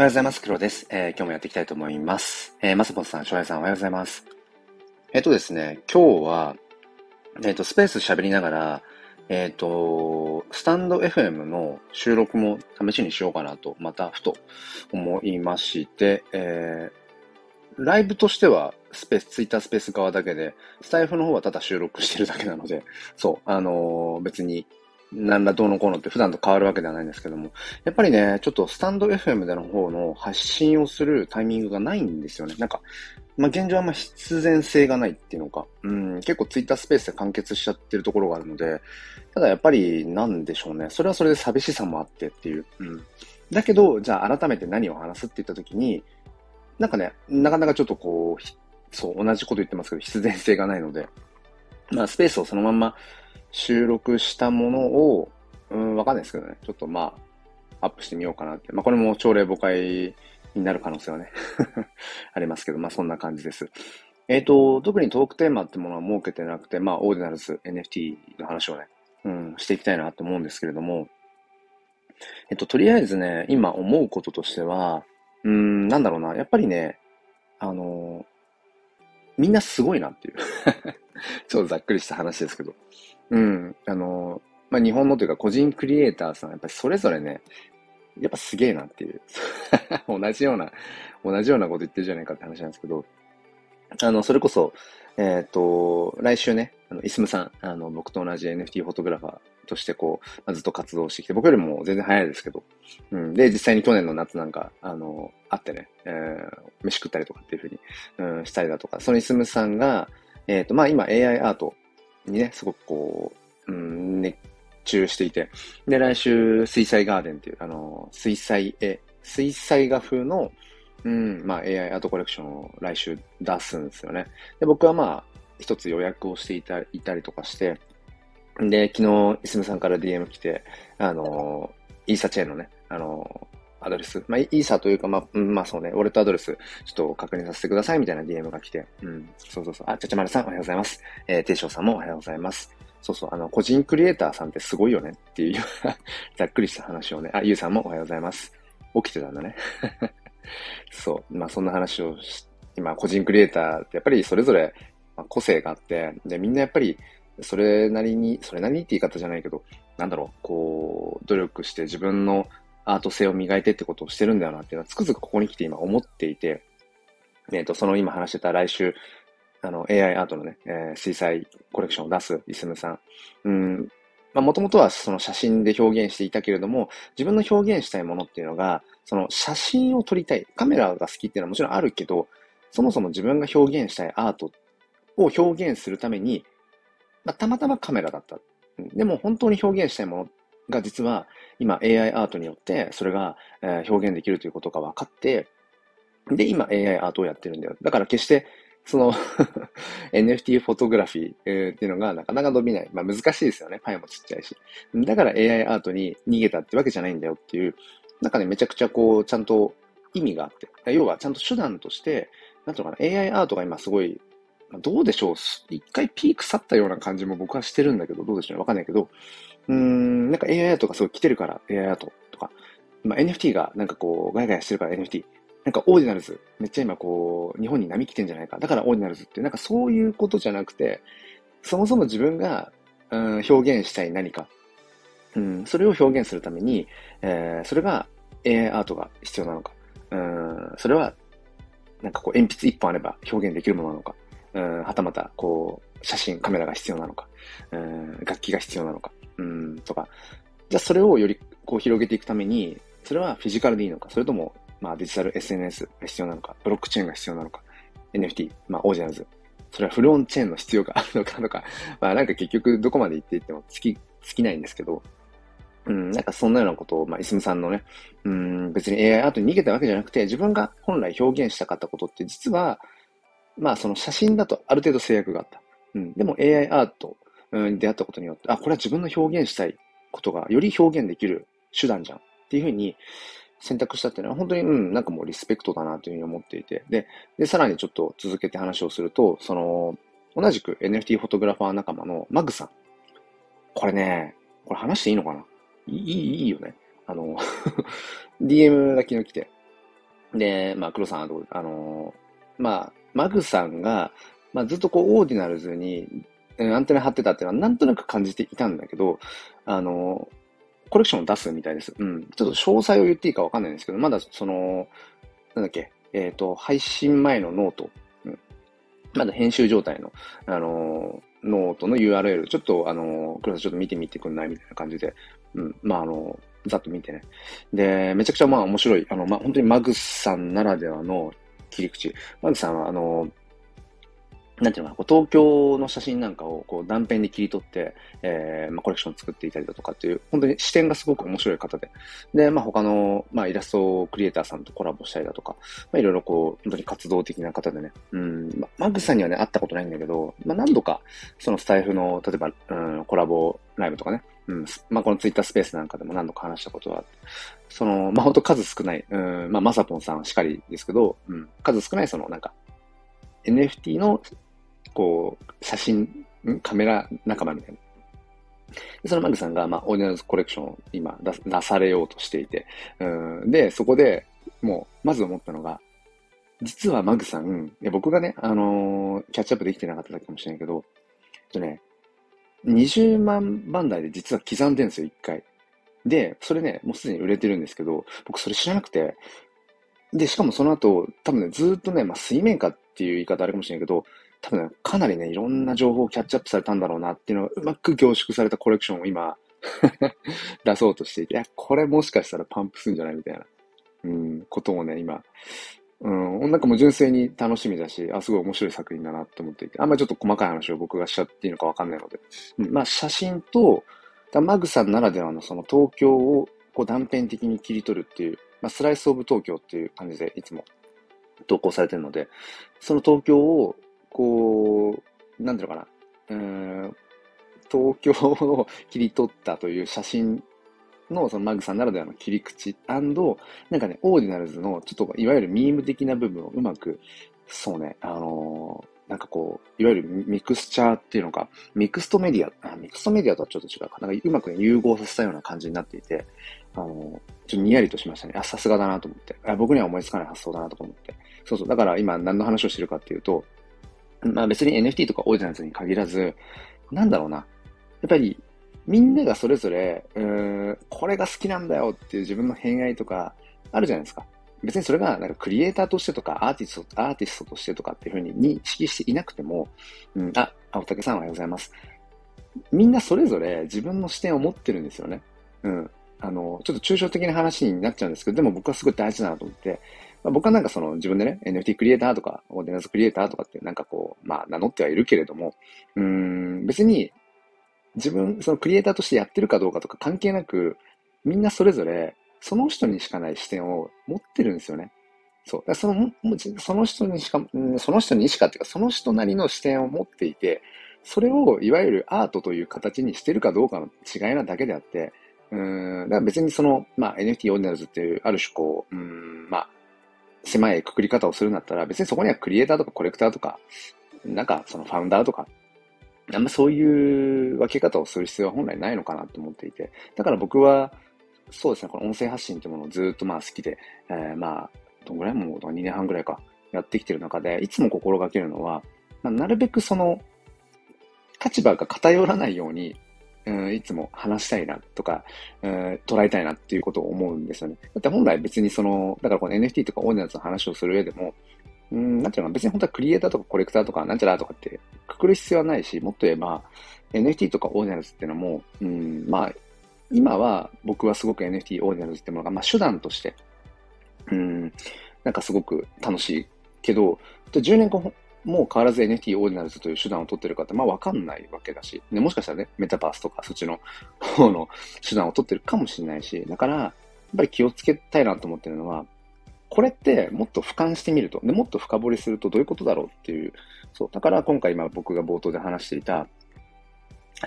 おはようございます。黒です。えー、今日もやっていきたいと思います。えー、まさぽんさん、しょうやさん、おはようございます。えっ、ー、とですね、今日は、えっ、ー、と、スペース喋りながら、えっ、ー、と、スタンド FM の収録も試しにしようかなと、またふと思いまして、えー、ライブとしてはスペース、ツイッタースペース側だけで、スタイフの方はただ収録してるだけなので、そう、あのー、別になんだどうのこうのって普段と変わるわけではないんですけども、やっぱりね、ちょっとスタンド FM での方の発信をするタイミングがないんですよね。なんか、まあ、現状あんま必然性がないっていうのか、うん、結構ツイッタースペースで完結しちゃってるところがあるので、ただやっぱりなんでしょうね。それはそれで寂しさもあってっていう。うん。だけど、じゃあ改めて何を話すって言った時に、なんかね、なかなかちょっとこう、そう、同じこと言ってますけど、必然性がないので、まあスペースをそのまんま収録したものを、うん、わかんないですけどね。ちょっとまあ、アップしてみようかなって。まあ、これも朝礼誤解になる可能性はね ありますけど、まあ、そんな感じです。えっ、ー、と、特にトークテーマってものは設けてなくて、まあ、オーディナルズ NFT の話をね、うん、していきたいなと思うんですけれども、えっと、とりあえずね、今思うこととしては、うん、なんだろうな、やっぱりね、あのみんなすごいなっていう ちょっとざっくりした話ですけど。うん。あの、まあ、日本のというか個人クリエイターさん、やっぱりそれぞれね、やっぱすげえなっていう。同じような、同じようなこと言ってるじゃないかって話なんですけど、あの、それこそ、えっ、ー、と、来週ね、あの、イスムさん、あの、僕と同じ NFT フォトグラファーとしてこう、ずっと活動してきて、僕よりも全然早いですけど、うん。で、実際に去年の夏なんか、あの、会ってね、えー、飯食ったりとかっていうふうに、うん、したりだとか、そのイスムさんが、えっ、ー、と、まあ今 AI アートにね、すごくこう、うん、熱中していて、で、来週、水彩ガーデンっていう、あの、水彩絵、水彩画風の、うん、まあ AI アートコレクションを来週出すんですよね。で、僕はまあ、一つ予約をしていたいたりとかして、で、昨日、いすむさんから DM 来て、あの、イーサチェーンのね、あの、アドレス。まあ、イーサというか、まあ、うん、まあそうね、ウォレットアドレス、ちょっと確認させてくださいみたいな DM が来て、うん、そうそうそう。あ、ちゃちゃまるさんおはようございます。えー、ていしょうさんもおはようございます。そうそう、あの、個人クリエイターさんってすごいよねっていう ざっくりした話をね、あ、ゆうさんもおはようございます。起きてたんだね。そう、まあそんな話をし、今、個人クリエイターってやっぱりそれぞれ個性があって、で、みんなやっぱり、それなりに、それなりにって言い方じゃないけど、なんだろう、こう、努力して自分のアート性を磨いてってことをしてるんだよなっていうのはつくづくここに来て今思っていて、えっ、ー、と、その今話してた来週、あの、AI アートのね、えー、水彩コレクションを出すイスムさん。うん、まあ、もともとはその写真で表現していたけれども、自分の表現したいものっていうのが、その写真を撮りたい。カメラが好きっていうのはもちろんあるけど、そもそも自分が表現したいアートを表現するために、まあ、たまたまカメラだった。でも本当に表現したいものっが実は今 AI アートによってそれが、表現できるということが分かって、で、今 AI アートをやってるんだよ。だから決してその NFT フォトグラフィー、え、っていうのがなかなか伸びない。まあ難しいですよね。パイもちっちゃいし。だから AI アートに逃げたってわけじゃないんだよっていう、なんかね、めちゃくちゃこう、ちゃんと意味があって。要はちゃんと手段として、なんていうのかな、AI アートが今すごいどうでしょう一回ピーク去ったような感じも僕はしてるんだけど、どうでしょうわかんないけど、うーん、なんか AI アートがすごい来てるから AI アートとか、まあ、NFT がなんかこう、ガヤガヤしてるから NFT。なんかオーディナルズ、めっちゃ今こう、日本に波来てんじゃないか。だからオーディナルズって、なんかそういうことじゃなくて、そもそも自分が、うん、表現したい何か。うん、それを表現するために、えー、それが AI アートが必要なのか。うん、それは、なんかこう、鉛筆一本あれば表現できるものなのか。うん、はたまた、こう、写真、カメラが必要なのか、うん、楽器が必要なのか、うん、とか。じゃあそれをよりこう広げていくために、それはフィジカルでいいのか、それとも、まあデジタル SNS が必要なのか、ブロックチェーンが必要なのか、NFT、まあオージャンズ、それはフルオンチェーンの必要があるのかとか、まあなんか結局どこまで行っていっても尽き、尽きないんですけど、うん、なんかそんなようなことを、まあ、イスムさんのね、うん、別に AI アートに逃げたわけじゃなくて、自分が本来表現したかったことって実は、まあその写真だとある程度制約があった。うん。でも AI アートに出会ったことによって、あ、これは自分の表現したいことがより表現できる手段じゃんっていうふうに選択したっていうのは本当に、うん、なんかもうリスペクトだなというふうに思っていて。で、で、さらにちょっと続けて話をすると、その、同じく NFT フォトグラファー仲間のマグさん。これね、これ話していいのかな？いい、いいよね。あの DM が昨日来て、で、まあ、黒さん、あの、まあ、マグさんが、まあ、ずっとこう、オーディナルズに、アンテナ張ってたっていうのはなんとなく感じていたんだけど、あの、コレクションを出すみたいです。うん。ちょっと詳細を言っていいかわかんないんですけど、まだその、なんだっけ、えっ、ー、と、配信前のノート、うん、まだ編集状態の、あのー、ノートの URL、ちょっと、あのー、黒田ちょっと見てみてくんないみたいな感じで、うん、まあ、あのざっと見てね。で、めちゃくちゃまあ面白い、あの、まあ、本当にマグさんならではの切り口。マグさんは、あのなんていうのかな、こう東京の写真なんかをこう断片で切り取って、えー、まあ、コレクションを作っていたりだとかっていう、本当に視点がすごく面白い方で。で、まあ、他の、まあ、イラストクリエイターさんとコラボしたりだとか、まあ、いろいろこう、本当に活動的な方でね。うん、まあ、マグさんにはね、会ったことないんだけど、まあ、何度か、そのスタイフの、例えば、うん、コラボライブとかね、うん、まあ、このツイッタースペースなんかでも何度か話したことがあって、その、まあ、ほんと数少ない、うん、まあ、まさぽんさんしかりですけど、うん、数少ないその、なんか、NFT のこう、写真、カメラ仲間みたいな。でそのマグさんが、まあ、オーディナルズコレクションを今出されようとしていて、うん、で、そこでもう、まず思ったのが、実はマグさん、いや僕がね、あのー、キャッチアップできてなかっただけかもしれないけど、えっとね、20万番台で実は刻んでるんですよ、一回。で、それね、もうすでに売れてるんですけど、僕それ知らなくて、で、しかもその後、多分ね、ずっとね、まあ、水面下っていう言い方あるかもしれないけど、多分、かなりね、いろんな情報をキャッチアップされたんだろうなっていうのがうまく凝縮されたコレクションを今 出そうとしていて、いや、これもしかしたらパンプすんじゃないみたいな、うん、ことをね、今、うん、なんかもう純粋に楽しみだし、あ、すごい面白い作品だなって思っていて、あんまりちょっと細かい話を僕がしちゃっていいのかわかんないので、うん、まあ写真と、マグさんならではのその東京をこう断片的に切り取るっていう、まあスライスオブ東京っていう感じでいつも投稿されてるので、その東京をこう、なんていうかな、うん、東京を切り取ったという写真の、そのマグさんならではの切り口なんかね、オーディナルズの、ちょっといわゆるミーム的な部分をうまく、そうね、あのー、なんかこう、いわゆるミクスチャーっていうのか、ミクストメディア、あミクストメディアとはちょっと違うか、なんかうまく、ね、融合させたような感じになっていて、あの、ちょっとにやりとしましたね。あ、さすがだなと思ってあ。僕には思いつかない発想だなと思って。そうそう。だから今何の話をしてるかっていうと、まあ別に NFT とかオーディナンスに限らず、なんだろうな。やっぱり、みんながそれぞれ、うーん、これが好きなんだよっていう自分の偏愛とか、あるじゃないですか。別にそれが、なんかクリエイターとしてとか、アーティスト、アーティストとしてとかっていうふうに認識していなくても、うん、あ、青竹さんおはようございます。みんなそれぞれ自分の視点を持ってるんですよね。うん。あの、ちょっと抽象的な話になっちゃうんですけど、でも僕はすごい大事だなと思って、まあ、僕はなんかその自分でね、NFT クリエイターとか、オーディナンスクリエイターとかってなんかこう、まあ名乗ってはいるけれども、うん、別に自分、そのクリエイターとしてやってるかどうかとか関係なく、みんなそれぞれその人にしかない視点を持ってるんですよね。そう。その、その人にしか、その人にしかっていうか、その人なりの視点を持っていて、それをいわゆるアートという形にしてるかどうかの違いなだけであって、うん、だから別にその、まあ NFT オーディナルズっていう、ある種こう、うん、まあ、狭いくくり方をするんだったら、別にそこにはクリエイターとかコレクターとか、なんかそのファウンダーとか、あんまそういう分け方をする必要は本来ないのかなと思っていて。だから僕は、そうですね、この音声発信というものをずっとまあ好きで、えー、まあ、どんぐらいもう2年半ぐらいか、やってきてる中で、いつも心がけるのは、まあ、なるべくその、立場が偏らないように、うん、いつも話したいなとか、うん、捉えたいなっていうことを思うんですよね。だって本来別にその、だからこの NFT とかオーディナンスの話をする上でも、うん、なんていうの別に本当はクリエイターとかコレクターとかなんちゃらとかってくくる必要はないし、もっと言えば NFT とかオーディナルズっていうのも、うん、まあ、今は僕はすごく NFT オーディナルズっていうものが、まあ手段として、うん、なんかすごく楽しいけど、10年後もう変わらず NFT オーディナルズという手段を取ってるかって、まあわかんないわけだし、ね、もしかしたらね、メタバースとかそっちの方の手段を取ってるかもしれないし、だから、やっぱり気をつけたいなと思ってるのは、これってもっと俯瞰してみると、でもっと深掘りするとどういうことだろうっていう、そう、だから今回今僕が冒頭で話していた、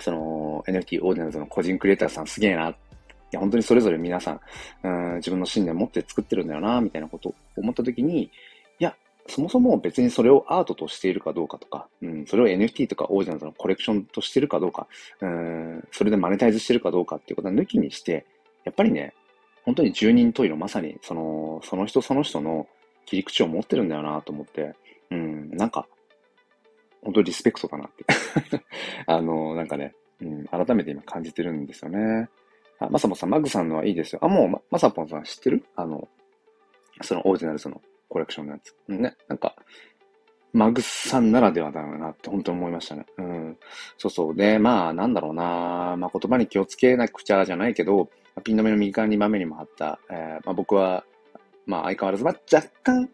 その NFT オーディナルズの個人クリエイターさんすげえな。いや、本当にそれぞれ皆さん、うん自分の信念を持って作ってるんだよな、みたいなことを思ったときに、そもそも別にそれをアートとしているかどうかとか、うん、それを NFT とかオージャンズのコレクションとしてるかどうか、うん、それでマネタイズしてるかどうかっていうことは抜きにして、やっぱりね、本当に十人十色まさにその、その人その人の切り口を持ってるんだよなと思って、うん、なんか、本当リスペクトだなって あの、なんかね、うん、改めて今感じてるんですよね。あ、まさもさん、マグさんのはいいですよ。あ、もう、ま、さぽんさん知ってる？あの、そのオリジナルそのコレクションのやつ。ね、なんか、マグさんならではだろうなって本当に思いましたね。うん。そうそう。で、まあ、なんだろうな。まあ、言葉に気をつけなくちゃじゃないけど、ピン止めの右側に豆にも貼った、えー、まあ、僕は、まあ、相変わらず、まあ、若干、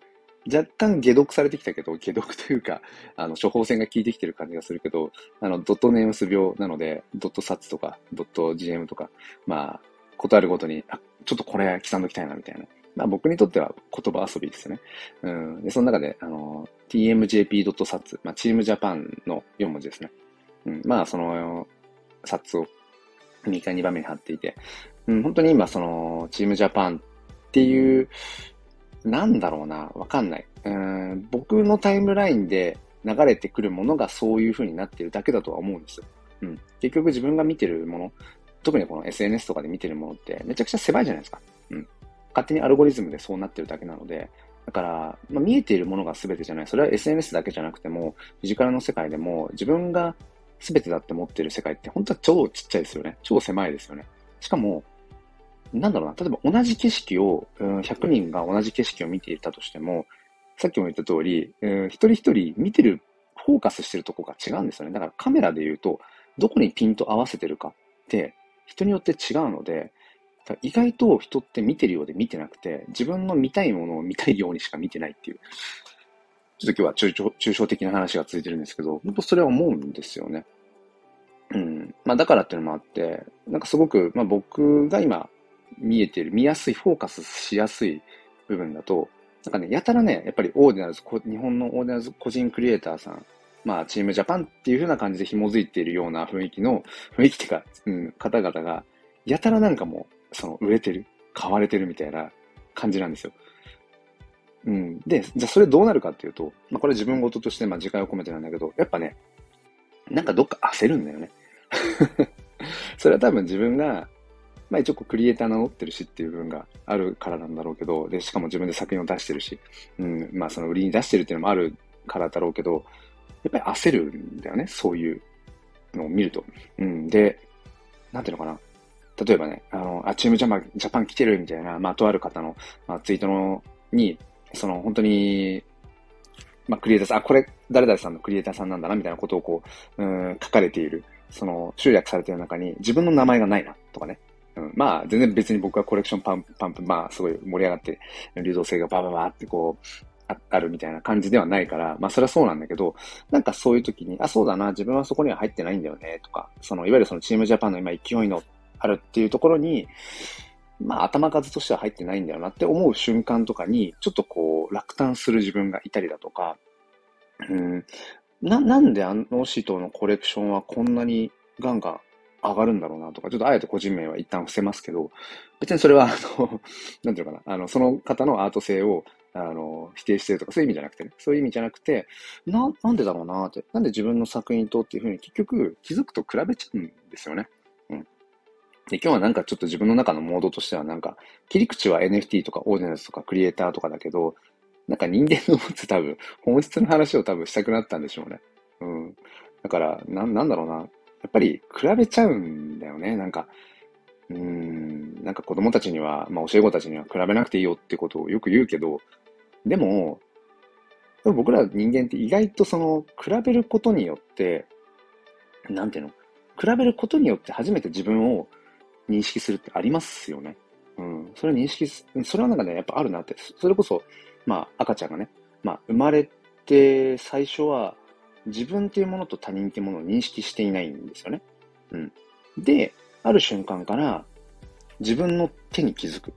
若干解読されてきたけど、解読というか、あの、処方箋が効いてきてる感じがするけど、あの、ドットネームス病なので、ドットサツとか、ドット GM とか、まあ、ことあるごとに、あ、ちょっとこれ刻んどきたいな、みたいな。まあ僕にとっては言葉遊びですよね。うん。で、その中で、あの、tmjp.sats、まあ、チームジャパンの4文字ですね。うん。まあ、その、サッツを2回2番目に貼っていて、うん、本当に今、その、チームジャパンっていう、なんだろうな、わかんない。うん、僕のタイムラインで流れてくるものがそういう風になってるだけだとは思うんですよ。うん。結局自分が見てるもの、特にこの SNS とかで見てるものってめちゃくちゃ狭いじゃないですか。うん。勝手にアルゴリズムでそうなってるだけなので、だから、まあ、見えているものが全てじゃない。それは SNS だけじゃなくても、フィジカルの世界でも自分が全てだって思ってる世界って本当は超ちっちゃいですよね。超狭いですよね。しかも、なんだろうな、例えば同じ景色を、うん、100人が同じ景色を見ていたとしても、さっきも言った通り、うん、一人一人見てる、フォーカスしてるとこが違うんですよね。だからカメラで言うと、どこにピント合わせてるかって、人によって違うので、意外と人って見てるようで見てなくて、自分の見たいものを見たいようにしか見てないっていう。ちょっと今日は抽象的な話が続いてるんですけど、本当それは思うんですよね。うん。まあだからっていうのもあって、なんかすごく、まあ僕が今見えてる、見やすい、フォーカスしやすい部分だと、なんかね、やたらね、やっぱりオーディナルズ、日本のオーディナルズ個人クリエイターさん、まあ、チームジャパンっていう風な感じで紐づいているような雰囲気の、雰囲気っていうか、うん、方々が、やたらなんかもう、その、売れてる、買われてるみたいな感じなんですよ。うん。で、じゃあそれどうなるかっていうと、まあこれ自分事として、まあ自戒を込めてなんだけど、やっぱね、なんかどっか焦るんだよね。それは多分自分が、まあ一応こうクリエイター名乗ってるしっていう部分があるからなんだろうけど、で、しかも自分で作品を出してるし、うん、まあその売りに出してるっていうのもあるからだろうけど、やっぱり焦るんだよね、そういうのを見ると。うん、で、なんていうのかな。例えばね、あの、あ、チームジャマジャパン来てるみたいな、まあ、とある方の、まあ、ツイートの、に、その、本当に、まあ、クリエイターさん、あ、これ、誰々さんのクリエイターさんなんだな、みたいなことをこう、うん、書かれている、その、集約されている中に、自分の名前がないな、とかね。うん、まあ、全然別に僕はコレクションパンプ、パンプ、まあ、すごい盛り上がって、流動性がバババってこう、あるみたいな感じではないから、まあそれはそうなんだけど、なんかそういう時に、あ、そうだな、自分はそこには入ってないんだよね、とか、その、いわゆるそのチームジャパンの今勢いのあるっていうところに、まあ頭数としては入ってないんだよなって思う瞬間とかに、ちょっとこう落胆する自分がいたりだとか、うん、な、なんであの人のコレクションはこんなにガンガン上がるんだろうなとか、ちょっとあえて個人名は一旦伏せますけど、別にそれは、あの、なんていうのかな、あの、その方のアート性を、あの、否定してるとか、そういう意味じゃなくてね、そういう意味じゃなくて、な、なんでだろうなって、なんで自分の作品とっていうふうに結局気づくと比べちゃうんですよね。で、今日はなんかちょっと自分の中のモードとしてはなんか、切り口は NFT とかオーディナルズとかクリエイターとかだけど、なんか人間の持つ多分、本質の話を多分したくなったんでしょうね。うん。だから、な、なんだろうな。やっぱり比べちゃうんだよね。なんか、うん、なんか子供たちには、まあ教え子たちには比べなくていいよってことをよく言うけど、でも、でも僕ら人間って意外とその、比べることによって、なんていうの？比べることによって初めて自分を認識するってありますよね。うん。それは認識す、それはなんかね、やっぱあるなって。それこそ、まあ、赤ちゃんがね、まあ、生まれて最初は、自分っていうものと他人っていうものを認識していないんですよね。うん。で、ある瞬間から、自分の手に気づく。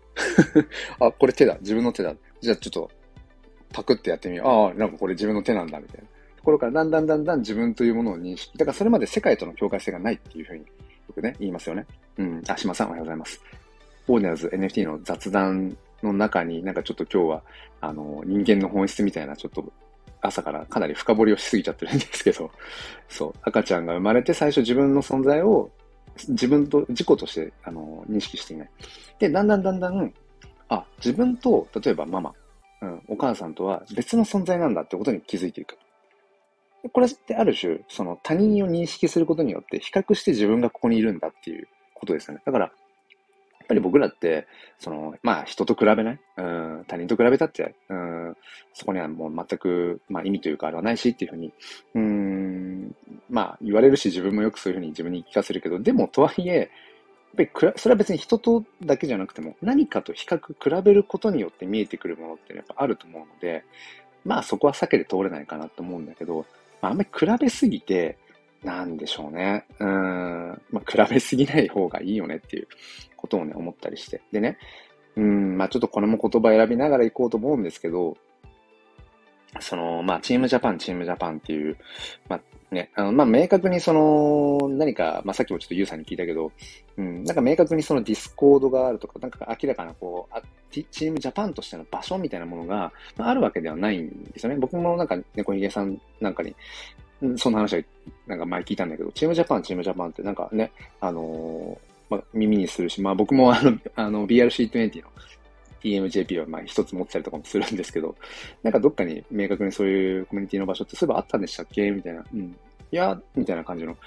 あ、これ手だ。自分の手だ。じゃあちょっと、パクってやってみよう。ああ、なんかこれ自分の手なんだ、みたいな。ところからだんだんだんだん自分というものを認識。だからそれまで世界との境界性がないっていうふうによくね、言いますよね。うん。あ、島さんおはようございます。オーディナルズ NFT の雑談の中になんかちょっと今日は、あの、人間の本質みたいなちょっと朝からかなり深掘りをしすぎちゃってるんですけど、そう、赤ちゃんが生まれて最初自分の存在を自分と、自己として、あの、認識していない。で、だんだんだんだん、あ、自分と、例えばママ、うん、お母さんとは別の存在なんだってことに気づいていく。これってある種、その他人を認識することによって比較して自分がここにいるんだっていうことですよね。だから、やっぱり僕らって、その、まあ人と比べない、うん、他人と比べたって、うん、そこにはもう全く、まあ意味というかあれはないしっていうふうに、うん、まあ言われるし自分もよくそういうふうに自分に聞かせるけど、でもとはいえ、やっぱりそれは別に人とだけじゃなくても、何かと比較、比べることによって見えてくるものってやっぱあると思うので、まあそこは避けて通れないかなと思うんだけど、まあ、あんまり比べすぎて、なんでしょうね。うん。まあ、比べすぎない方がいいよねっていうことをね、思ったりして。でね、うん、まあちょっとこれも言葉選びながら行こうと思うんですけど、その、まあ、チームジャパン、チームジャパンっていう、まあ、ね、あの、まあ、明確にその、何か、まあ、さっきもちょっとユウさんに聞いたけど、うん、なんか明確にそのディスコードがあるとか、なんか明らかなこう、あチームジャパンとしての場所みたいなものが、まあ、あるわけではないんですよね。僕もなんか、猫ひげさんなんかに、そんな話は、なんか前聞いたんだけど、チームジャパン、チームジャパンってなんかね、あのー、まあ、耳にするし、まあ僕もあの、あの、BRC20 の TMJP はまあ一つ持ってたりとかもするんですけど、なんかどっかに明確にそういうコミュニティの場所ってそういえばあったんでしたっけ？みたいな。うん。いや、みたいな感じの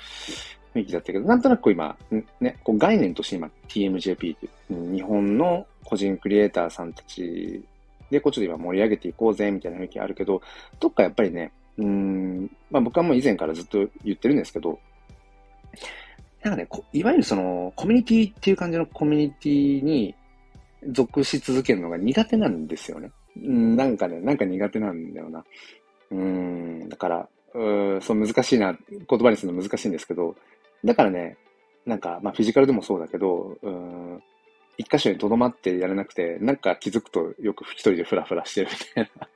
雰囲気だったけど、なんとなく今、ね、こう概念として今 TMJP っていう、日本の個人クリエイターさんたちで、こうちょっと今盛り上げていこうぜ、みたいな雰囲気あるけど、どっかやっぱりね、うん、まあ僕はもう以前からずっと言ってるんですけど、なんかね、いわゆるその、コミュニティっていう感じのコミュニティに属し続けるのが苦手なんですよね。うん、なんかね、なんか苦手なんだよな。うん、だから、うそう難しいな、言葉にするの難しいんですけど、だからね、なんか、まあフィジカルでもそうだけど、うん、一箇所に留まってやれなくて、なんか気づくとよく一人でフラフラしてるみたいな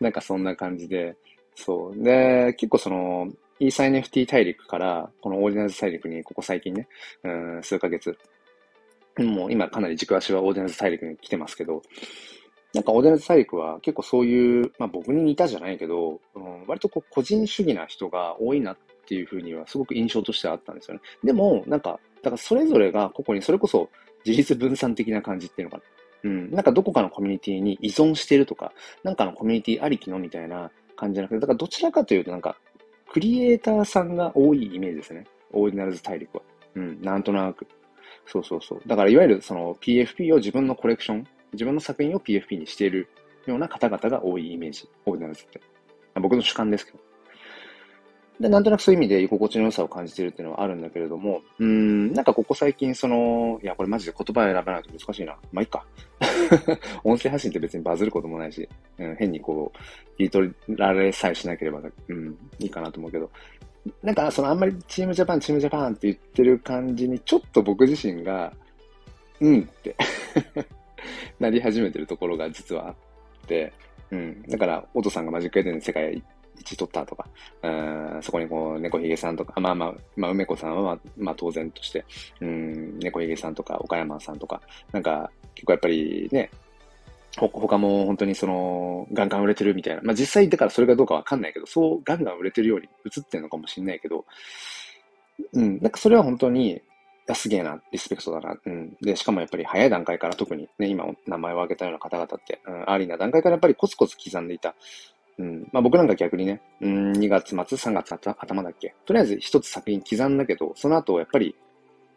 なんかそんな感じで、そう。で、結構その、イーサ NFT 大陸から、このオーディナルズ大陸にここ最近ね、うん、数ヶ月、もう今かなり軸足はオーディナルズ大陸に来てますけど、なんかオーディナルズ大陸は結構そういう、まあ僕に似たじゃないけど、うん、割とこう個人主義な人が多いなっていうふうにはすごく印象としてはあったんですよね。でも、なんか、だからそれぞれがここにそれこそ自立分散的な感じっていうのかな。うん。なんかどこかのコミュニティに依存してるとか、なんかのコミュニティありきのみたいな感じじゃなくて、だからどちらかというとなんか、クリエイターさんが多いイメージですね。オーディナルズ大陸は。うん、なんとなく。そうそうそう。だからいわゆるその PFP を自分のコレクション、自分の作品を PFP にしているような方々が多いイメージ。オーディナルズって。僕の主観ですけど。で、なんとなくそういう意味で居心地の良さを感じているっていうのはあるんだけれども、うん、なんかここ最近その、いや、これマジで言葉選べないと難しいな。まあ、いいか。音声発信って別にバズることもないし、うん、変にこう、切り取られさえしなければ、うん、いいかなと思うけど、なんかそのあんまりチームジャパン、チームジャパンって言ってる感じに、ちょっと僕自身が、うんって なり始めてるところが実はあって、うん。だから、オトさんがマジックエデン世界1取ったとか、うん、そこにこう、猫ひげさんとか、まあまあ、まあ、梅子さんは、まあ、まあ、当然として、うん、猫ひげさんとか、岡山さんとか、なんか、結構やっぱりね、ほ、他も本当にその、ガンガン売れてるみたいな。まあ実際だからそれがどうかわかんないけど、そうガンガン売れてるように映ってるのかもしれないけど、うん、なんかそれは本当に、すげえな、リスペクトだな。うん。で、しかもやっぱり早い段階から特にね、今名前を挙げたような方々って、うん、アーリーな段階からやっぱりコツコツ刻んでいた。うん。まあ僕なんか逆にね、うん、2月末、3月頭だっけ。とりあえず一つ作品刻んだけど、その後やっぱり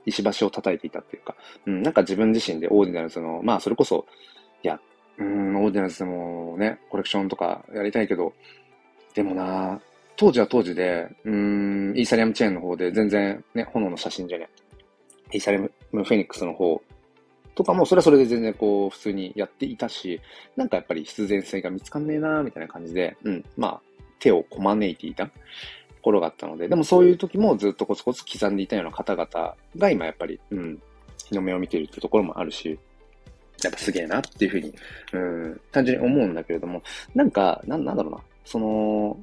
石橋を叩いていたっていうか、うん、なんか自分自身でオーディナルズの、まあそれこそ、いや、うん、オーディナルズでもね、コレクションとかやりたいけど、でもな当時は当時で、うん、イーサリアムチェーンの方で全然ね、炎の写真じゃね、イーサリアムフェニックスの方とかも、それはそれで全然こう、普通にやっていたし、なんかやっぱり必然性が見つかんねえなみたいな感じで、うん、まあ、手をこまねいていたところがあったので、でもそういう時もずっとコツコツ刻んでいたような方々が今やっぱり、うん、日の目を見ているってところもあるし、やっぱすげえなっていうふうに、うん、単純に思うんだけれども、なんか、なん、なんだろうな、その、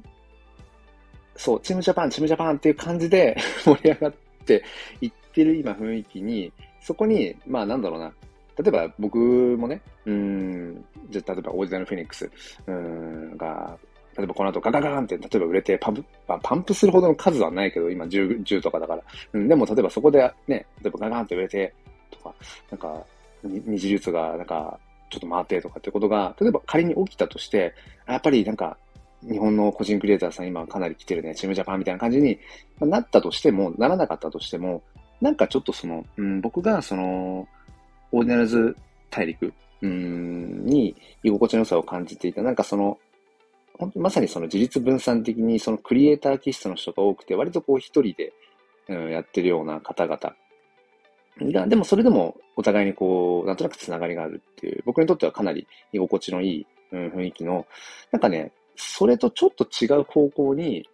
そう、チームジャパン、チームジャパンっていう感じで 盛り上がっていってる今雰囲気に、そこに、まあなんだろうな、例えば僕もね、うん、じゃ例えばオーディナルフェニックス、うん、が、例えばこの後ガガガンって、例えば売れてパンプ、パンプするほどの数はないけど、今 10, 10とかだから。うん、でも例えばそこでね、例えばガガンって売れて、とか、なんか、二次流通が、なんか、ちょっと回ってとかってことが、例えば仮に起きたとして、やっぱりなんか、日本の個人クリエイターさん今かなり来てるね、チームジャパンみたいな感じになったとしても、ならなかったとしても、なんかちょっとその、うん、僕がその、オーディナルズ大陸、うん、に居心地の良さを感じていた、なんかその、本当まさにその自立分散的にそのクリエイター気質の人が多くて、割とこう一人で、うん、やってるような方々が、でもそれでもお互いにこう、なんとなくつながりがあるっていう、僕にとってはかなり居心地のいい、うん、雰囲気の、なんかね、それとちょっと違う方向に、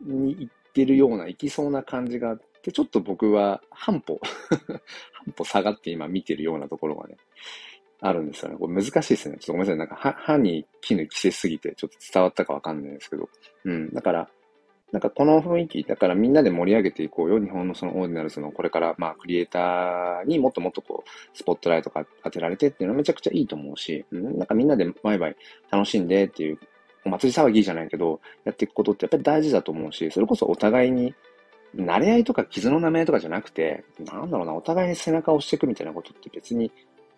に行ってるような、行きそうな感じがあって、ちょっと僕は半歩 半歩下がって今見てるようなところがね、あるんですよね。これ難しいですね。ちょっとごめんなさい。なんか歯、に絹着せすぎて、ちょっと伝わったかわかんないですけど。うん。だから、なんかこの雰囲気、だからみんなで盛り上げていこうよ。日本のそのオーディナルズのこれからまあクリエイターにもっともっとこう、スポットライトが当てられてっていうのはめちゃくちゃいいと思うし、うん、なんかみんなでワイワイ楽しんでっていう、お祭り騒ぎじゃないけど、やっていくことってやっぱり大事だと思うし、それこそお互いに、慣れ合いとか傷の名前とかじゃなくて、なんだろうな、お互いに背中を押していくみたいなことって別にやっ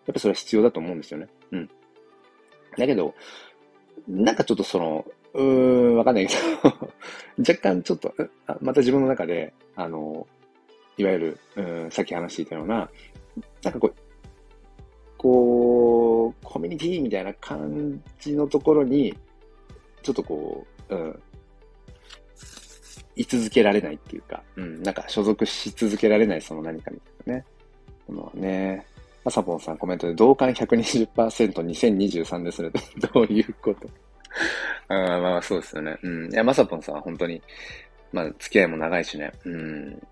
ぱりそれは必要だと思うんですよね。うん。だけど、なんかちょっとその、うーん、わかんないけど 若干ちょっと、また自分の中で、あの、いわゆる、うん、さっき話していたような、なんかこう、こう、コミュニティみたいな感じのところに、ちょっとこう、うん、居続けられないっていうか、うん、なんか所属し続けられないその何かみたいなね。このね、まさぽんさんコメントで、同感120%、2023ですね。どういうこと？あまあそうですよね。うん。いや、まさぽんさんは本当に、まあ付き合いも長いしね。うん。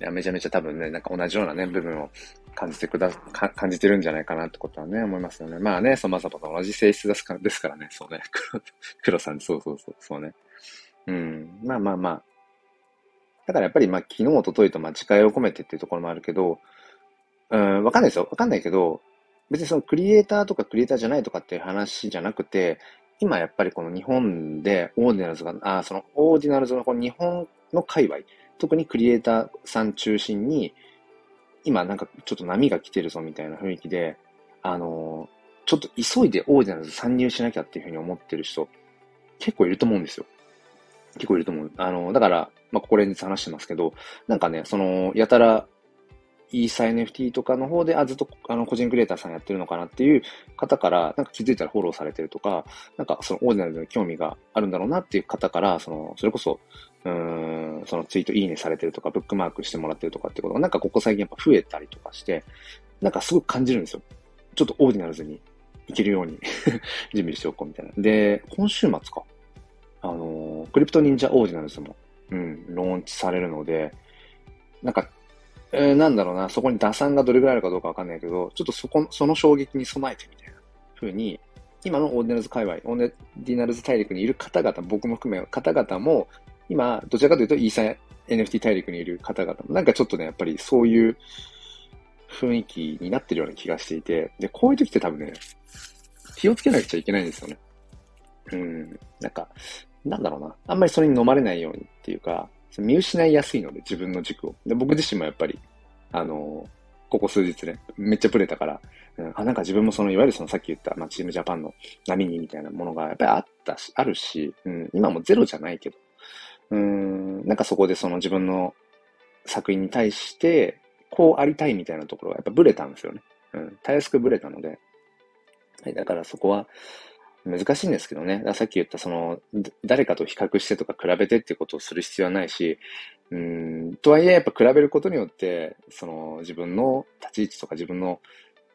いや、めちゃめちゃ多分ね、なんか同じようなね、部分を感じてくだ、感じてるんじゃないかなってことはね、思いますよね。まあね、そのまさぽんと同じ性質ですからですからね、そうね。黒、黒さん、そうそうそう、そうね。うん。まあまあまあ。だからやっぱりまあ昨日、おとといとまあ誓いを込めてっていうところもあるけど、うん、わかんないですよ。わかんないけど、別にそのクリエイターとかクリエイターじゃないとかっていう話じゃなくて、今やっぱりこの日本でオーディナルズが、あそのオーディナルズのこの日本の界隈、特にクリエイターさん中心に、今なんかちょっと波が来てるぞみたいな雰囲気で、あのー、ちょっと急いでオーディナルズ参入しなきゃっていうふうに思ってる人、結構いると思うんですよ。結構いると思う。あのー、だから、まあ、ここで話してますけど、なんかね、その、やたらイーサ NFT とかの方で、あ、ずっとあの個人クリエイターさんやってるのかなっていう方から、なんか気づいたらフォローされてるとか、なんかそのオーディナルで興味があるんだろうなっていう方から、その、それこそ、うん、そのツイートいいねされてるとか、ブックマークしてもらってるとかってことが、なんかここ最近やっぱ増えたりとかして、なんかすごく感じるんですよ。ちょっとオーディナルズに行けるように 準備しておこうみたいな。で、今週末か。あのー、クリプト忍者オーディナルズも、うん、ローンチされるので、なんかえー、なんだろうな、そこに打算がどれぐらいあるかどうかわかんないけど、ちょっとそこ、その衝撃に備えてみたいな風に、今のオーディナルズ界隈、オーディナルズ大陸にいる方々、僕も含め方々も、今、どちらかというとイーサ NFT 大陸にいる方々も、なんかちょっとね、やっぱりそういう雰囲気になってるような気がしていて、で、こういう時って多分ね、気をつけなくちゃいけないんですよね。うん、なんか、なんだろうな。あんまりそれに飲まれないようにっていうか、見失いやすいので、自分の軸を。で、僕自身もやっぱり、あの、ここ数日ね、めっちゃブレたから、うん、あ、なんか自分もその、いわゆるそのさっき言った、まあ、チームジャパンの波にみたいなものがやっぱりあったし、あるし、うん、今もゼロじゃないけど、うん、なんかそこでその自分の作品に対して、こうありたいみたいなところがやっぱブレたんですよね。うん、たやすくブレたので、はい、だからそこは、難しいんですけどね。さっき言ったその、誰かと比較してとか比べてっていうことをする必要はないし、うん、とはいえやっぱ比べることによって、その自分の立ち位置とか自分の、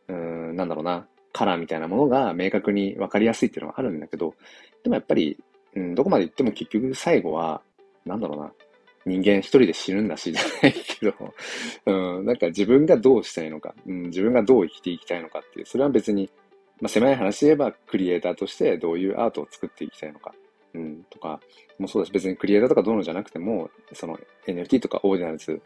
うん、なんだろうな、カラーみたいなものが明確に分かりやすいっていうのはあるんだけど、でもやっぱり、うん、どこまで行っても結局最後は、なんだろうな、人間一人で死ぬんだしじゃないけど、うん、なんか自分がどうしたいのか、うん、自分がどう生きていきたいのかっていう、それは別にまあ、狭い話で言えば、クリエイターとしてどういうアートを作っていきたいのか、うん、とか、もそうだし、別にクリエイターとかどうのじゃなくても、その NFT とかオーディナルズ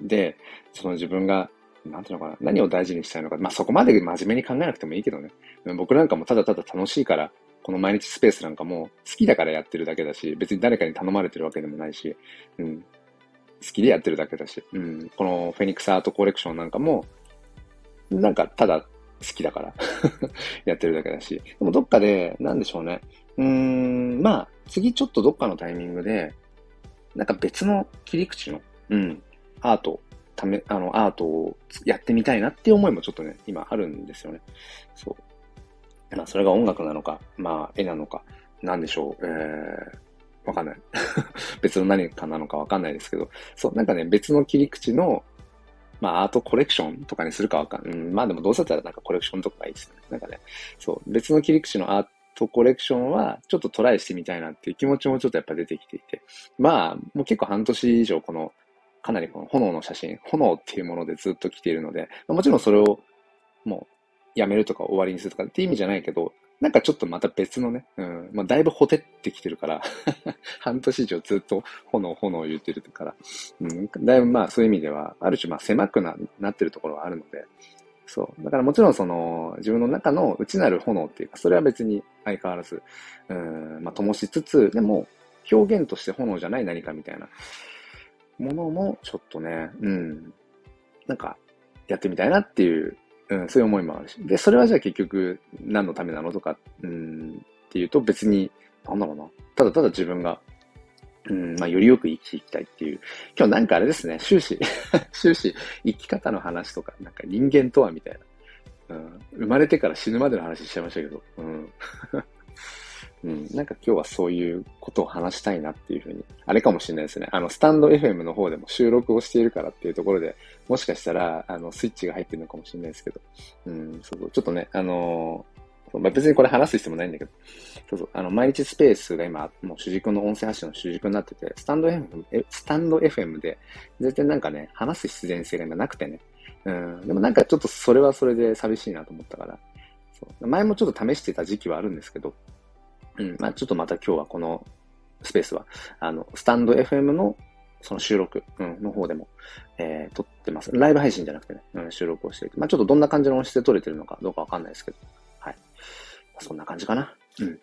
で、その自分が、なんていうのかな、何を大事にしたいのか、まあそこまで真面目に考えなくてもいいけどね。僕なんかもただただ楽しいから、この毎日スペースなんかも好きだからやってるだけだし、別に誰かに頼まれてるわけでもないし、うん、好きでやってるだけだし、うん、このフェニックスアートコレクションなんかも、なんかただ好きだから やってるだけだし。でもどっかで、なんでしょうね。うーん、まあ、次ちょっとどっかのタイミングで、なんか別の切り口の、うん、アート、ため、あの、アートをやってみたいなっていう思いもちょっとね、今あるんですよね。そう。まあ、それが音楽なのか、まあ、絵なのか、なんでしょう、えー、わかんない。別の何かなのかわかんないですけど、そう、なんかね、別の切り口の、まあ、アートコレクションとかにするかわかんない。うん、まあでもどうせだったらなんかコレクションとかがいいですね。なんかね、そう、別の切り口のアートコレクションは、ちょっとトライしてみたいなっていう気持ちもちょっとやっぱ出てきていて。まあ、もう結構半年以上この、かなりこの炎の写真、炎っていうものでずっと来ているので、もちろんそれをもうやめるとか終わりにするとかっていう意味じゃないけど、なんかちょっとまた別のね、うん、まあだいぶほてってきてるから 半年以上ずっと炎炎言ってるから、うん、だいぶまあそういう意味では、ある種まあ狭くななってるところはあるので、そう。だからもちろんその自分の中の内なる炎っていうか、それは別に相変わらず、うん、まあ灯しつつ、でも表現として炎じゃない何かみたいな。ものもちょっとね、うん、なんかやってみたいなっていううん、そういう思いもあるし。で、それはじゃあ結局何のためなのとか、うん、っていうと別に、なんだろうな。ただただ自分が、うん、まあ、よりよく生きていきたいっていう。今日なんかあれですね、終始 終始生き方の話とか、なんか人間とはみたいな。うん、生まれてから死ぬまでの話しちゃいましたけど、うん。うん、なんか今日はそういうことを話したいなっていうふうに、あれかもしれないですね。あの、スタンド FM の方でも収録をしているからっていうところで、もしかしたら、あの、スイッチが入ってるのかもしれないですけど、うん、そうそう、ちょっとね、あのー、まあ、別にこれ話す必要もないんだけど、そうそう、あの、毎日スペースが今、もう主軸の音声発信の主軸になってて、スタンド FM、スタンド FM で、全然なんかね、話す必然性が今なくてね、うん、でもなんかちょっとそれはそれで寂しいなと思ったから、そう。前もちょっと試してた時期はあるんですけど、うん、まあちょっとまた今日はこのスペースは、あの、スタンド FM のその収録、うん、の方でも、えー、撮ってます。ライブ配信じゃなくてね、うん、収録をしていて。まあちょっとどんな感じの音質で撮れてるのかどうかわかんないですけど。はい。そんな感じかな。うん。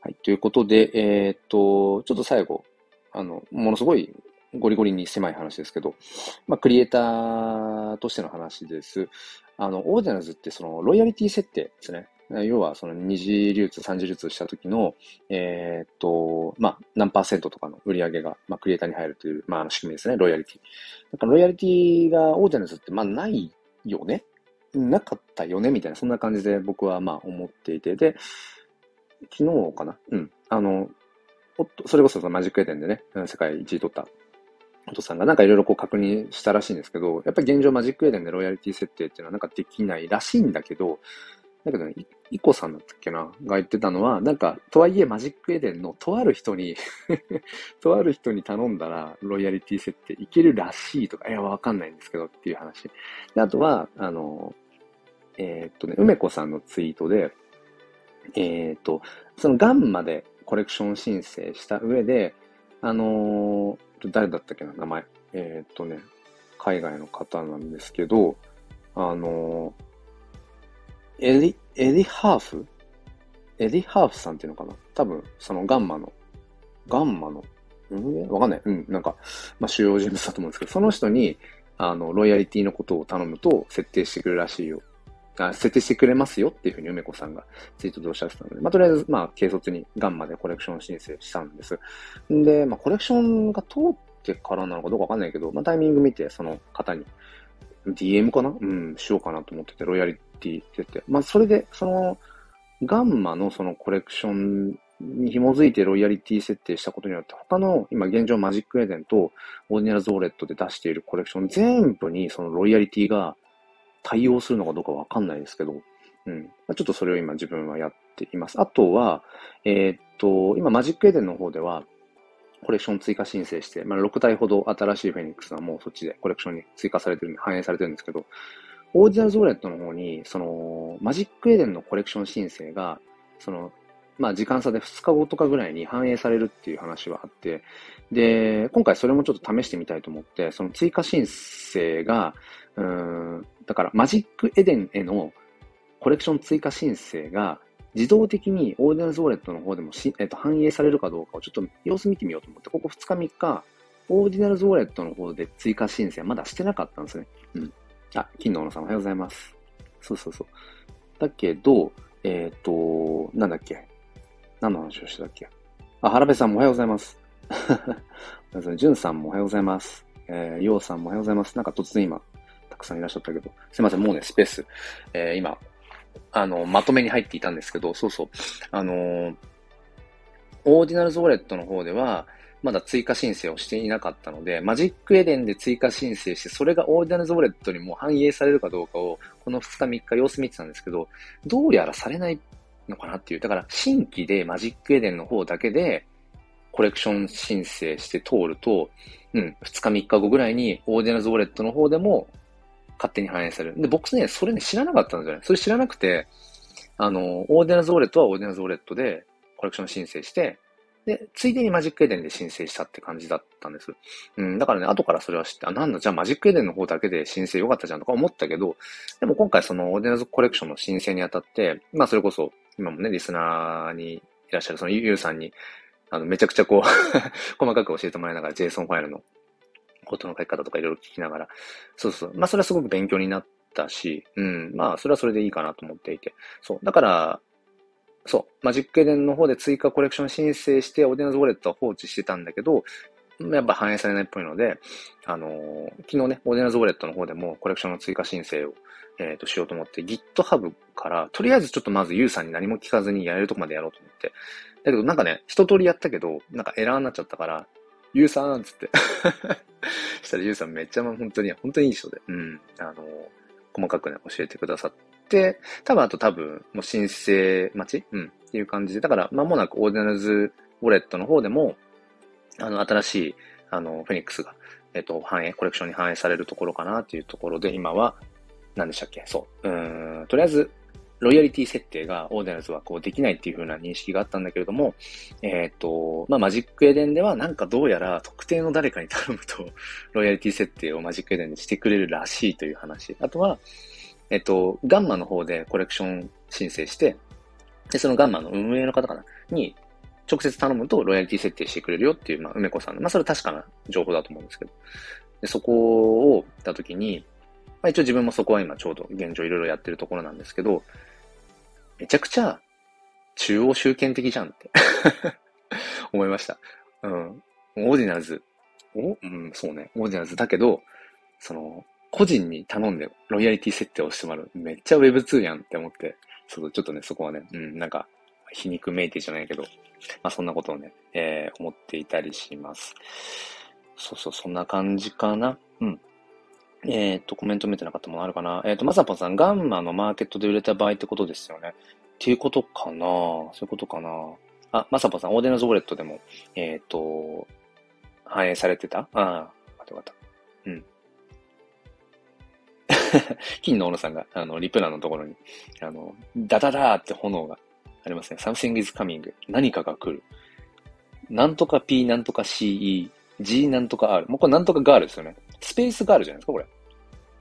はい。ということで、えー、っと、ちょっと最後、あの、ものすごいゴリゴリに狭い話ですけど、まあクリエイターとしての話です。あの、オーディナルズってそのロイヤリティ設定ですね。要はその二次流通、三次流通した時の、えー、っと、まあ、何パーセントとかの売り上げが、まあ、クリエイターに入るという、まあ、仕組みですね、ロイヤリティ。だからロイヤリティがオーディナルズって、まあ、ないよね。なかったよね。みたいな、そんな感じで僕はまあ思っていて、で、昨日かな？うん。あの、おっと、それこそマジックエデンでね、世界一位取ったお父さんがなんかいろいろこう確認したらしいんですけど、やっぱり現状マジックエデンでロイヤリティ設定っていうのはなんかできないらしいんだけど、だけどね、イコさんだったっけなが言ってたのは、なんか、とはいえマジックエデンのとある人に とある人に頼んだら、ロイヤリティ設定いけるらしいとか、いや、わかんないんですけどっていう話。であとは、あの、えー、っとね、梅子さんのツイートで、えー、っと、そのガンマでコレクション申請した上で、あのー、誰だったっけな、名前。え、っとね、海外の方なんですけど、あのーエリ、エリハーフ？エリハーフさんっていうのかな？多分、そのガンマの、ガンマの？運営わかんない。うん、なんか、まあ、主要人物だと思うんですけど、その人に、あの、ロイヤリティのことを頼むと設定してくれるらしいよ。あ設定してくれますよっていうふうに梅子さんがツイートでおっしゃってたので、まあ、とりあえず、まあ、軽率にガンマでコレクション申請したんです。んで、まあ、コレクションが通ってからなのかどうかわかんないけど、まあ、タイミング見て、その方に DM かな？うん、しようかなと思ってて、ロイヤリティ設定。まあ、それで、その、ガンマのそのコレクションに紐づいてロイヤリティ設定したことによって、他の今現状マジックエデンとオーディナルズオーレットで出しているコレクション全部にそのロイヤリティが対応するのかどうかわかんないですけど、うん。ま、ちょっとそれを今自分はやっています。あとは、えー、っと、今マジックエデンの方では、コレクション追加申請して、まあ、6体ほど新しいフェニックスはもうそっちでコレクションに追加されてるんで、反映されてるんですけど、オーディナルズウォレットの方に、その、マジックエデンのコレクション申請が、その、まあ、時間差で2日後とかぐらいに反映されるっていう話はあって、で、今回それもちょっと試してみたいと思って、その追加申請が、うん、だからマジックエデンへのコレクション追加申請が、自動的にオーディナルズウォレットの方でもし、えっと、反映されるかどうかをちょっと様子見てみようと思って、ここ2日3日、オーディナルズウォレットの方で追加申請まだしてなかったんですね。うん。あ、金の小野さんおはようございます。そうそうそう。だけど、えっ、と、なんだっけ？何の話をしてたっけ？あ、原部さんもおはようございます。じゅんさんもおはようございます。えー、ようさんもおはようございます。なんか突然今、たくさんいらっしゃったけど、すいません、もうね、スペース、えー、今、あの、まとめに入っていたんですけど、そうそう、あのー、オーディナルズウォレットの方では、まだ追加申請をしていなかったので、マジックエデンで追加申請して、それがオーディナルズウォレットにも反映されるかどうかを、この2日3日様子見てたんですけど、どうやらされないのかなっていう。だから、新規でマジックエデンの方だけで、コレクション申請して通ると、うん、2日3日後ぐらいに、オーディナルズウォレットの方でも、勝手に反映される。で、僕ね、それね、知らなかったんですよね。それ知らなくて、あの、オーディナルズウォレットはオーディナルズウォレットで、コレクション申請して、で、ついでにマジックエデンで申請したって感じだったんです。うん、だからね、後からそれは知って、あ、なんだ、じゃあマジックエデンの方だけで申請よかったじゃんとか思ったけど、でも今回そのオーディナルズコレクションの申請にあたって、まあそれこそ、今もね、リスナーにいらっしゃるそのユーさんに、あの、めちゃくちゃこう 細かく教えてもらいながら JSON ファイルのことの書き方とかいろいろ聞きながら、そうそう。まあそれはすごく勉強になったし、うん、まあそれはそれでいいかなと思っていて。そう。だから、そう、マジックエデンの方で追加コレクション申請して、オーディナルズウォレットは放置してたんだけど、やっぱ反映されないっぽいので、あのー、昨日ね、オーディナルズウォレットの方でもコレクションの追加申請を、え、ー、と、しようと思って、GitHub から、とりあえずちょっとまずユーさんに何も聞かずにやれるとこまでやろうと思って。だけどなんかね、一通りやったけど、なんかエラーになっちゃったから、ユーさんっつって。したらユーさんめっちゃ本当に、本当にいい人で、うん、あのー、細かくね、教えてくださっ、多分あと多分、もう申請待ち？うん。っていう感じで、だから間もなくオーディナルズウォレットの方でも、あの、新しい、あの、フェニックスが、えっ、と、反映、コレクションに反映されるところかなっていうところで、今は、何でしたっけ？そう。うん、とりあえず、ロイヤリティ設定がオーディナルズはこうできないっていう風な認識があったんだけれども、えっ、と、まあ、マジックエデンではなんかどうやら特定の誰かに頼むと、ロイヤリティ設定をマジックエデンでしてくれるらしいという話。あとは、えっと、ガンマの方でコレクション申請して、で、そのガンマの運営の方かなに、直接頼むとロイヤリティ設定してくれるよっていう、まあ、梅子さんの、まあ、それ確かな情報だと思うんですけど。で、そこをたときに、まあ、一応自分もそこは今ちょうど現状いろいろやってるところなんですけど、めちゃくちゃ中央集権的じゃんって 思いました。うん。オーディナルズ。お？うん、そうね。オーディナルズだけど、その、個人に頼んでロイヤリティ設定をしてもらう。めっちゃ Web2 やんって思って、そう、ちょっとね、そこはね、うん、なんか、皮肉めいてじゃないけど、まあそんなことをね、えー、思っていたりします。そうそう、そんな感じかな。うん。えっ、ー、と、コメント見てなかったものあるかな。えっ、ー、と、まさぽさん、ガンマのマーケットで売れた場合ってことですよね。っていうことかなそういうことかなあ、まさぽさん、オーデナズウォレットでも、えっ、ー、と、反映されてた？ああ、待って待った。うん。金の小野さんが、あの、リプラのところに、あの、ダダダーって炎がありますね。something is coming. 何かが来る。なんとか P なんとか CE、G なんとか R。もうこれなんとかガールですよね。スペースガールじゃないですか、これ。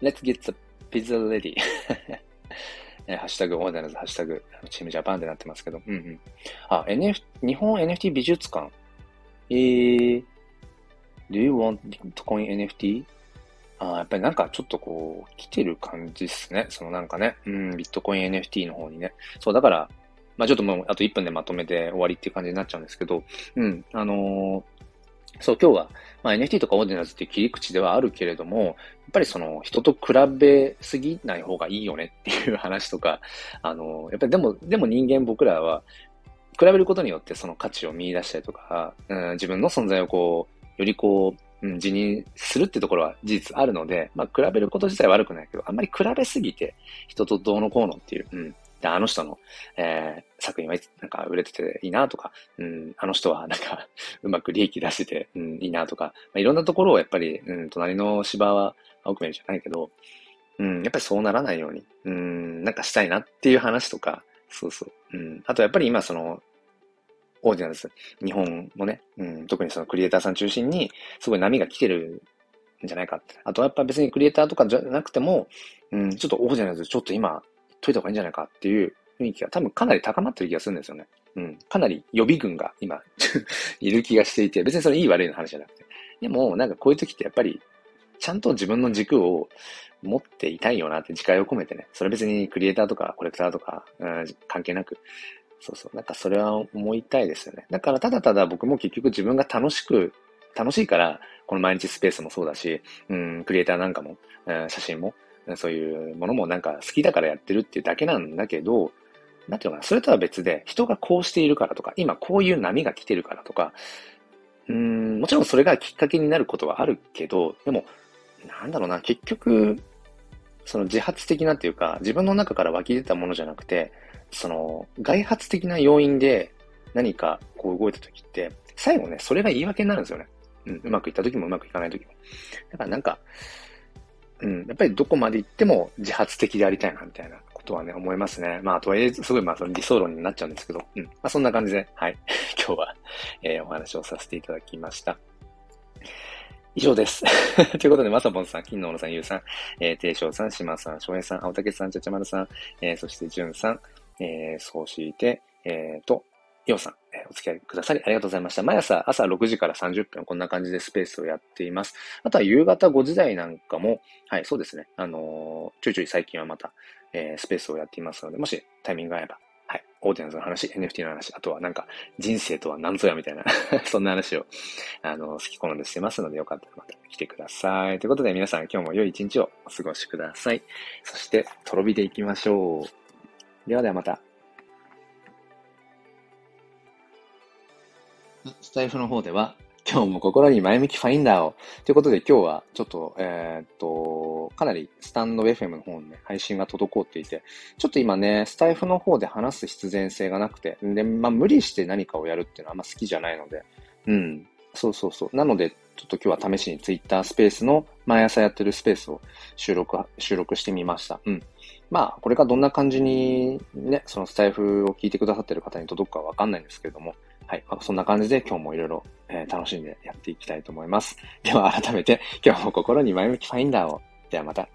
Let's get the pizza ready. ハッシュタグ、オーダーナズ、ハッシュタグ、チームジャパンってなってますけど。うんうん。あ、NF、日本 NFT 美術館。えー、Do you want Bitcoin NFT? あやっぱりなんかちょっとこう、来てる感じっすね。そのなんかね、うん、ビットコイン NFT の方にね。そう、だから、まあちょっともう、あと1分でまとめて終わりっていう感じになっちゃうんですけど、うん、あのー、そう、今日は、まあ、NFT とかオーディナーズっていう切り口ではあるけれども、やっぱりその人と比べすぎない方がいいよねっていう話とか、あの、やっぱりでも、でも人間僕らは、比べることによってその価値を見出したりとか、うん、自分の存在をこう、よりこう、うん、辞任するってところは事実あるので、まあ、比べること自体悪くないけど、あんまり比べすぎて、人とどうのこうのっていう、うん。で、あの人の、えー、作品はいつなんか売れてていいなとか、うん、あの人はなんか うまく利益出してて、うん、いいなとか、まあ、いろんなところをやっぱり、うん、隣の芝は青く見るじゃないけど、うん、やっぱりそうならないように、うん、なんかしたいなっていう話とか、そうそう。うん。あとやっぱり今その、オーディナルズ、日本のね、うん、特にそのクリエイターさん中心に、すごい波が来てるんじゃないか。あとやっぱ別にクリエイターとかじゃなくても、うん、ちょっとオーディナルズちょっと今、解いた方がいいんじゃないかっていう雰囲気が多分かなり高まってる気がするんですよね。うん。かなり予備軍が今 いる気がしていて、別にそれいい悪いの話じゃなくて。でも、なんかこういう時ってやっぱり、ちゃんと自分の軸を持っていたいよなって自戒を込めてね、それ別にクリエイターとかコレクターとか、うん、関係なく、そうそう、なんかそれは思いたいですよね。だからただただ僕も結局自分が楽しく、楽しいから、この毎日スペースもそうだし、うん、クリエイターなんかも、うん、写真も、そういうものもなんか好きだからやってるっていうだけなんだけど、なんていうのかな、それとは別で、人がこうしているからとか、今こういう波が来てるからとか、うん、もちろんそれがきっかけになることはあるけど、でも、なんだろうな、結局、その自発的なっていうか、自分の中から湧き出たものじゃなくて、その、外発的な要因で何かこう動いた時って、最後ね、それが言い訳になるんですよね。うん、うまくいった時もうまくいかない時も。だからなんか、うん、やっぱりどこまで行っても自発的でありたいな、みたいなことはね、思いますね。まあ、とはいえ、すごい、まあ、理想論になっちゃうんですけど、うん。まあ、そんな感じで、はい。今日は、えー、お話をさせていただきました。以上です。ということで、まさぼんさん、金の野さん、ゆうさん、えー、ていしょうさん、しまさん、しょうえさん、青竹さん、ちゃちゃまるさん、えー、そして、じゅんさん、えー、そうして、えー、と、ようさん、えー、お付き合いくださりありがとうございました。毎朝朝6時から30分こんな感じでスペースをやっています。あとは夕方5時台なんかも、はい、そうですね。あのー、ちょいちょい最近はまた、えー、スペースをやっていますので、もしタイミングが合えば、はい、オーディエンスの話、NFT の話、あとはなんか人生とは何ぞやみたいな そんな話を、あの、好き好んでしてますので、よかったらまた来てください。ということで皆さん今日も良い一日をお過ごしください。そして、とろ火でいきましょう。ではではまた。スタイフの方では、今日も心に前向きファインダーを。ということで今日はちょっと、えー、っと、かなりスタンド FM の方にね、配信が滞っていて、ちょっと今ね、スタイフの方で話す必然性がなくて、で、まあ無理して何かをやるっていうのはあんま好きじゃないので、うん。そうそうそう。なので、ちょっと今日は試しに Twitter スペースの毎朝やってるスペースを収録、収録してみました。うん。まあ、これがどんな感じにね、そのスタイフを聞いてくださってる方に届くかわかんないんですけれども、はい。まあ、そんな感じで今日もいろいろ、楽しんでやっていきたいと思います。では改めて今日も心に前向きファインダーを。ではまた。